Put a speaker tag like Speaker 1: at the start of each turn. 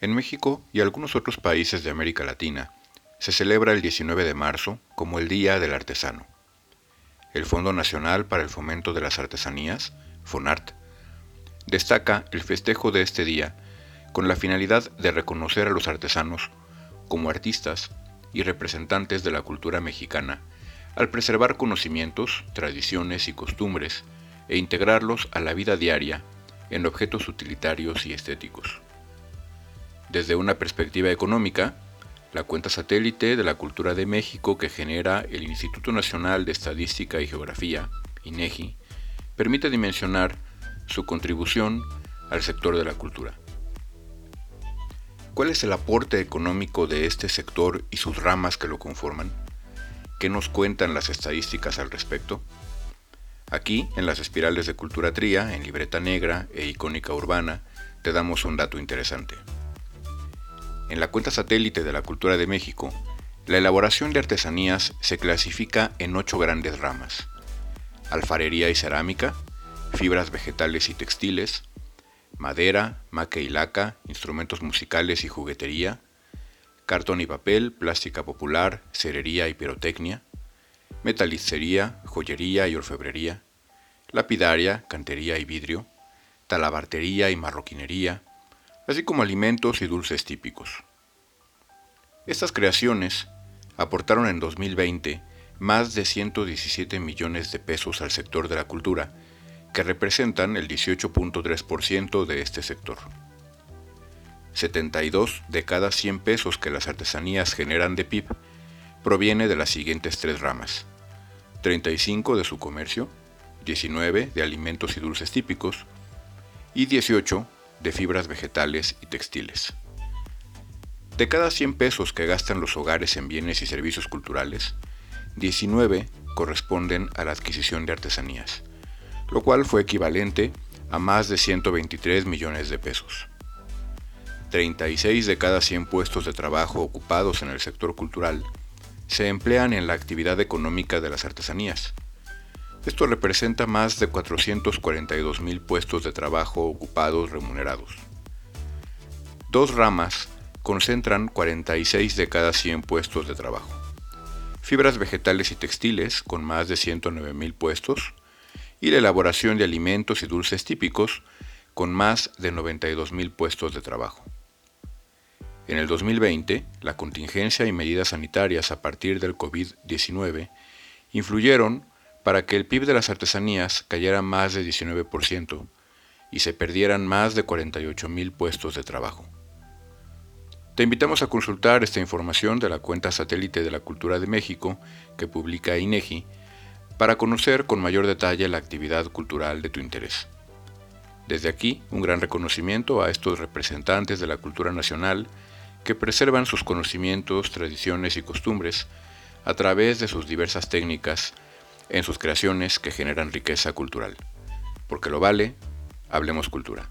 Speaker 1: En México y algunos otros países de América Latina, se celebra el 19 de marzo como el Día del Artesano. El Fondo Nacional para el Fomento de las Artesanías, FONART, destaca el festejo de este día con la finalidad de reconocer a los artesanos como artistas y representantes de la cultura mexicana al preservar conocimientos, tradiciones y costumbres e integrarlos a la vida diaria en objetos utilitarios y estéticos. Desde una perspectiva económica, la cuenta satélite de la cultura de México que genera el Instituto Nacional de Estadística y Geografía, INEGI, permite dimensionar su contribución al sector de la cultura. ¿Cuál es el aporte económico de este sector y sus ramas que lo conforman? ¿Qué nos cuentan las estadísticas al respecto? Aquí, en las espirales de cultura tría, en libreta negra e icónica urbana, te damos un dato interesante. En la cuenta satélite de la cultura de México, la elaboración de artesanías se clasifica en ocho grandes ramas. Alfarería y cerámica, fibras vegetales y textiles, madera, maque y laca, instrumentos musicales y juguetería, cartón y papel, plástica popular, cerería y pirotecnia, metalicería, joyería y orfebrería, lapidaria, cantería y vidrio, talabartería y marroquinería, así como alimentos y dulces típicos. Estas creaciones aportaron en 2020 más de 117 millones de pesos al sector de la cultura, que representan el 18.3% de este sector. 72 de cada 100 pesos que las artesanías generan de PIB proviene de las siguientes tres ramas. 35 de su comercio, 19 de alimentos y dulces típicos y 18 de fibras vegetales y textiles. De cada 100 pesos que gastan los hogares en bienes y servicios culturales, 19 corresponden a la adquisición de artesanías, lo cual fue equivalente a más de 123 millones de pesos. 36 de cada 100 puestos de trabajo ocupados en el sector cultural se emplean en la actividad económica de las artesanías. Esto representa más de 442 mil puestos de trabajo ocupados remunerados. Dos ramas concentran 46 de cada 100 puestos de trabajo. Fibras vegetales y textiles, con más de 109 mil puestos, y la elaboración de alimentos y dulces típicos, con más de 92 mil puestos de trabajo. En el 2020, la contingencia y medidas sanitarias a partir del COVID-19 influyeron para que el PIB de las artesanías cayera más de 19% y se perdieran más de 48 mil puestos de trabajo. Te invitamos a consultar esta información de la cuenta satélite de la Cultura de México que publica INEGI para conocer con mayor detalle la actividad cultural de tu interés. Desde aquí, un gran reconocimiento a estos representantes de la cultura nacional que preservan sus conocimientos, tradiciones y costumbres a través de sus diversas técnicas en sus creaciones que generan riqueza cultural. Porque lo vale, hablemos cultura.